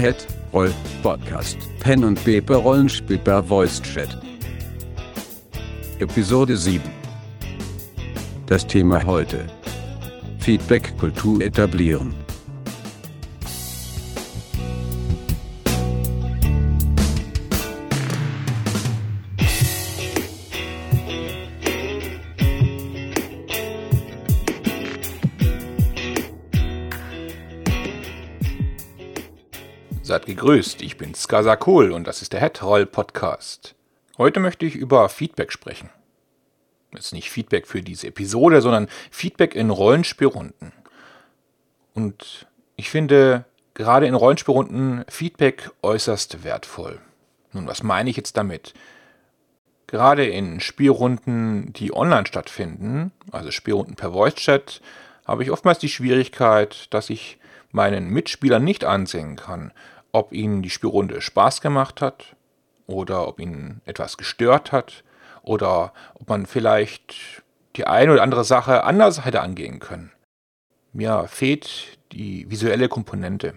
Head Roll Podcast Pen und Paper Rollenspiel per Voice Chat. Episode 7. Das Thema heute. Feedback-Kultur etablieren. Seid gegrüßt, ich bin Skasakul und das ist der Headroll Podcast. Heute möchte ich über Feedback sprechen. Jetzt nicht Feedback für diese Episode, sondern Feedback in Rollenspielrunden. Und ich finde gerade in Rollenspielrunden Feedback äußerst wertvoll. Nun, was meine ich jetzt damit? Gerade in Spielrunden, die online stattfinden, also Spielrunden per Voice Chat, habe ich oftmals die Schwierigkeit, dass ich meinen Mitspielern nicht ansehen kann, ob ihnen die Spielrunde Spaß gemacht hat oder ob ihnen etwas gestört hat oder ob man vielleicht die eine oder andere Sache anders hätte angehen können. Mir fehlt die visuelle Komponente.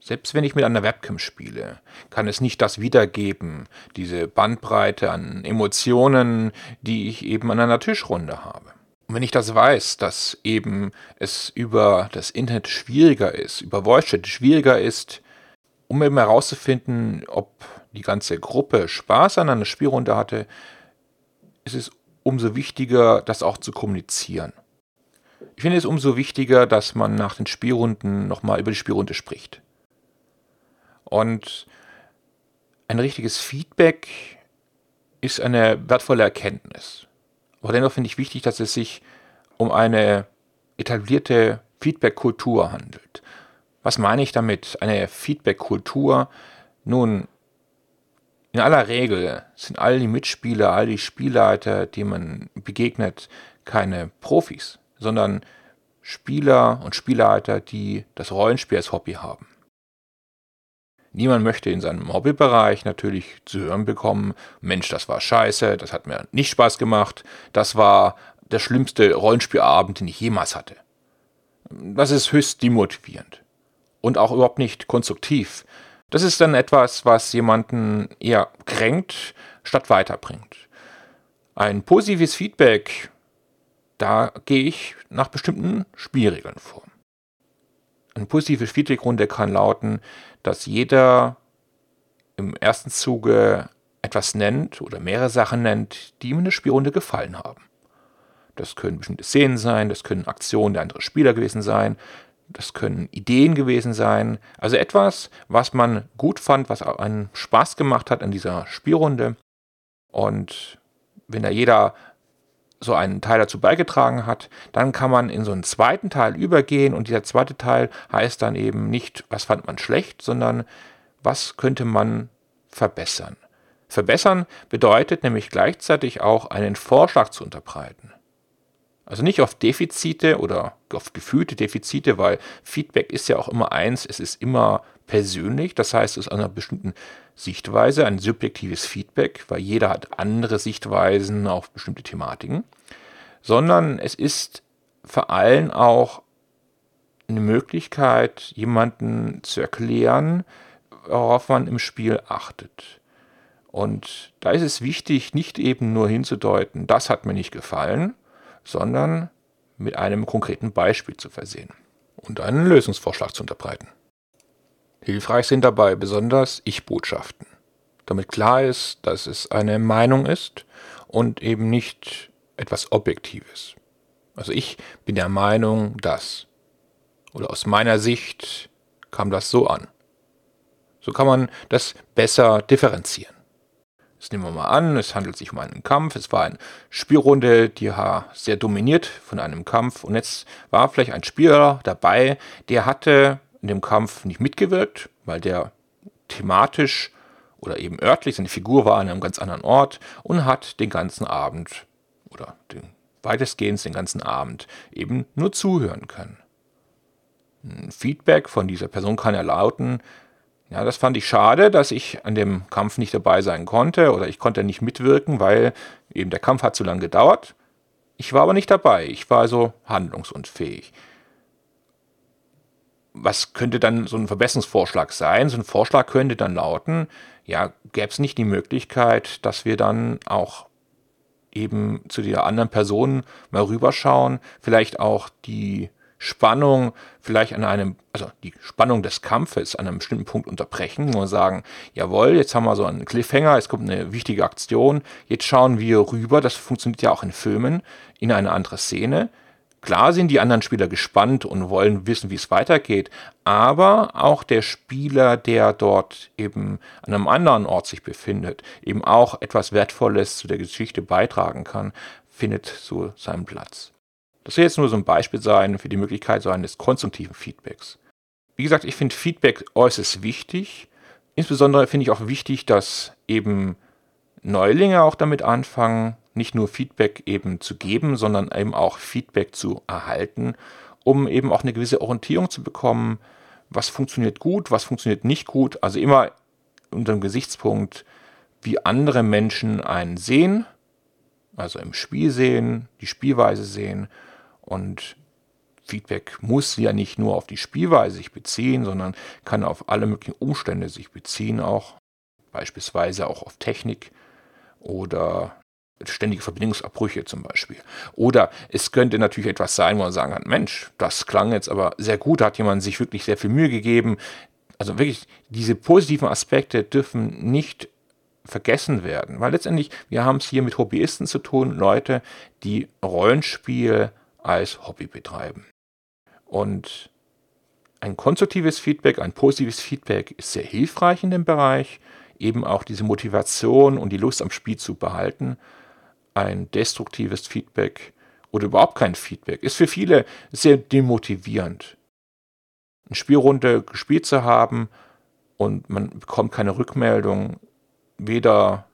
Selbst wenn ich mit einer Webcam spiele, kann es nicht das wiedergeben, diese Bandbreite an Emotionen, die ich eben an einer Tischrunde habe. Und wenn ich das weiß, dass eben es über das Internet schwieriger ist, über Voice Chat schwieriger ist, um eben herauszufinden, ob die ganze Gruppe Spaß an einer Spielrunde hatte, ist es umso wichtiger, das auch zu kommunizieren. Ich finde es umso wichtiger, dass man nach den Spielrunden nochmal über die Spielrunde spricht. Und ein richtiges Feedback ist eine wertvolle Erkenntnis. Aber dennoch finde ich wichtig, dass es sich um eine etablierte Feedback-Kultur handelt. Was meine ich damit? Eine Feedback-Kultur? Nun, in aller Regel sind all die Mitspieler, all die Spielleiter, die man begegnet, keine Profis, sondern Spieler und Spielleiter, die das Rollenspiel als Hobby haben. Niemand möchte in seinem Hobbybereich natürlich zu hören bekommen, Mensch, das war scheiße, das hat mir nicht Spaß gemacht, das war der schlimmste Rollenspielabend, den ich jemals hatte. Das ist höchst demotivierend und auch überhaupt nicht konstruktiv. Das ist dann etwas, was jemanden eher kränkt, statt weiterbringt. Ein positives Feedback, da gehe ich nach bestimmten Spielregeln vor. Eine positive Feedbackrunde kann lauten, dass jeder im ersten Zuge etwas nennt oder mehrere Sachen nennt, die ihm in der Spielrunde gefallen haben. Das können bestimmte Szenen sein, das können Aktionen der anderen Spieler gewesen sein, das können Ideen gewesen sein. Also etwas, was man gut fand, was einen Spaß gemacht hat an dieser Spielrunde. Und wenn da jeder so einen Teil dazu beigetragen hat, dann kann man in so einen zweiten Teil übergehen und dieser zweite Teil heißt dann eben nicht, was fand man schlecht, sondern was könnte man verbessern. Verbessern bedeutet nämlich gleichzeitig auch einen Vorschlag zu unterbreiten. Also nicht auf Defizite oder auf gefühlte Defizite, weil Feedback ist ja auch immer eins, es ist immer persönlich, das heißt, es ist aus einer bestimmten Sichtweise ein subjektives Feedback, weil jeder hat andere Sichtweisen auf bestimmte Thematiken, sondern es ist vor allem auch eine Möglichkeit, jemanden zu erklären, worauf man im Spiel achtet. Und da ist es wichtig, nicht eben nur hinzudeuten, das hat mir nicht gefallen, sondern mit einem konkreten Beispiel zu versehen und einen Lösungsvorschlag zu unterbreiten. Hilfreich sind dabei besonders Ich-Botschaften, damit klar ist, dass es eine Meinung ist und eben nicht etwas Objektives. Also ich bin der Meinung, dass. Oder aus meiner Sicht kam das so an. So kann man das besser differenzieren. Jetzt nehmen wir mal an, es handelt sich um einen Kampf. Es war eine Spielrunde, die war sehr dominiert von einem Kampf. Und jetzt war vielleicht ein Spieler dabei, der hatte in dem Kampf nicht mitgewirkt, weil der thematisch oder eben örtlich, seine Figur war an einem ganz anderen Ort und hat den ganzen Abend oder den, weitestgehend den ganzen Abend eben nur zuhören können. Ein Feedback von dieser Person kann ja lauten, ja, das fand ich schade, dass ich an dem Kampf nicht dabei sein konnte oder ich konnte nicht mitwirken, weil eben der Kampf hat zu lange gedauert. Ich war aber nicht dabei. Ich war also handlungsunfähig. was könnte dann so ein Verbesserungsvorschlag sein? So ein Vorschlag könnte dann lauten, ja, gäbe es nicht die Möglichkeit, dass wir dann auch eben zu der anderen Person mal rüberschauen, vielleicht auch die Spannung vielleicht an einem, also die Spannung des Kampfes an einem bestimmten Punkt unterbrechen und sagen, jawohl, jetzt haben wir so einen Cliffhanger, es kommt eine wichtige Aktion, jetzt schauen wir rüber, das funktioniert ja auch in Filmen, in eine andere Szene. Klar sind die anderen Spieler gespannt und wollen wissen, wie es weitergeht, aber auch der Spieler, der dort eben an einem anderen Ort sich befindet, eben auch etwas Wertvolles zu der Geschichte beitragen kann, findet so seinen Platz. Das soll jetzt nur so ein Beispiel sein für die Möglichkeit so eines konstruktiven Feedbacks. Wie gesagt, ich finde Feedback äußerst wichtig. Insbesondere finde ich auch wichtig, dass eben Neulinge auch damit anfangen, nicht nur Feedback eben zu geben, sondern eben auch Feedback zu erhalten, um eben auch eine gewisse Orientierung zu bekommen, was funktioniert gut, was funktioniert nicht gut. Also immer unter dem Gesichtspunkt, wie andere Menschen einen sehen, also im Spiel sehen, die Spielweise sehen und Feedback muss ja nicht nur auf die Spielweise sich beziehen, sondern kann auf alle möglichen Umstände sich beziehen, auch beispielsweise auch auf Technik oder ständige Verbindungsabbrüche zum Beispiel. Oder es könnte natürlich etwas sein, wo man sagen kann, Mensch, das klang jetzt aber sehr gut, hat jemand sich wirklich sehr viel Mühe gegeben. Also wirklich, diese positiven Aspekte dürfen nicht vergessen werden, weil letztendlich, wir haben es hier mit Hobbyisten zu tun, Leute, die Rollenspiel als Hobby betreiben. Und ein konstruktives Feedback, ein positives Feedback ist sehr hilfreich in dem Bereich, eben auch diese Motivation und die Lust am Spiel zu behalten. Ein destruktives Feedback oder überhaupt kein Feedback ist für viele sehr demotivierend. Eine Spielrunde gespielt zu haben und man bekommt keine Rückmeldung, weder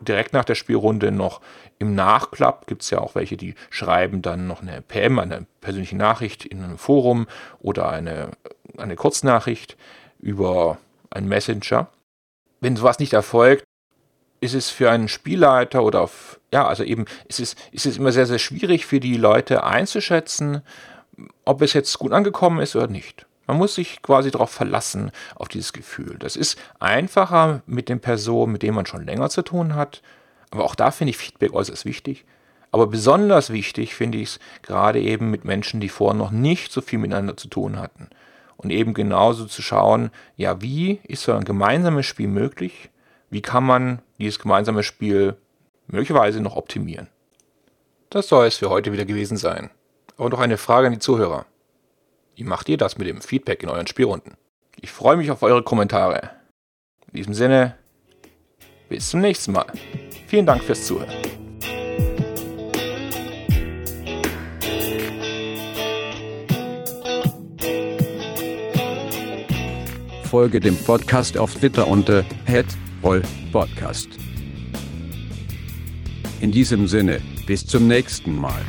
direkt nach der Spielrunde noch im Nachklapp gibt es ja auch welche, die schreiben dann noch eine PM, eine persönliche Nachricht in einem Forum oder eine, eine Kurznachricht über einen Messenger. Wenn sowas nicht erfolgt, ist es für einen Spielleiter oder auf, ja, also eben, ist es, ist es immer sehr, sehr schwierig für die Leute einzuschätzen, ob es jetzt gut angekommen ist oder nicht. Man muss sich quasi darauf verlassen, auf dieses Gefühl. Das ist einfacher mit den Personen, mit denen man schon länger zu tun hat. Aber auch da finde ich Feedback äußerst wichtig. Aber besonders wichtig finde ich es gerade eben mit Menschen, die vorher noch nicht so viel miteinander zu tun hatten. Und eben genauso zu schauen, ja, wie ist so ein gemeinsames Spiel möglich? Wie kann man dieses gemeinsame Spiel möglicherweise noch optimieren? Das soll es für heute wieder gewesen sein. Aber noch eine Frage an die Zuhörer. Wie macht ihr das mit dem Feedback in euren Spielrunden? Ich freue mich auf eure Kommentare. In diesem Sinne, bis zum nächsten Mal. Vielen Dank fürs Zuhören. Folge dem Podcast auf Twitter unter @podcast. In diesem Sinne, bis zum nächsten Mal.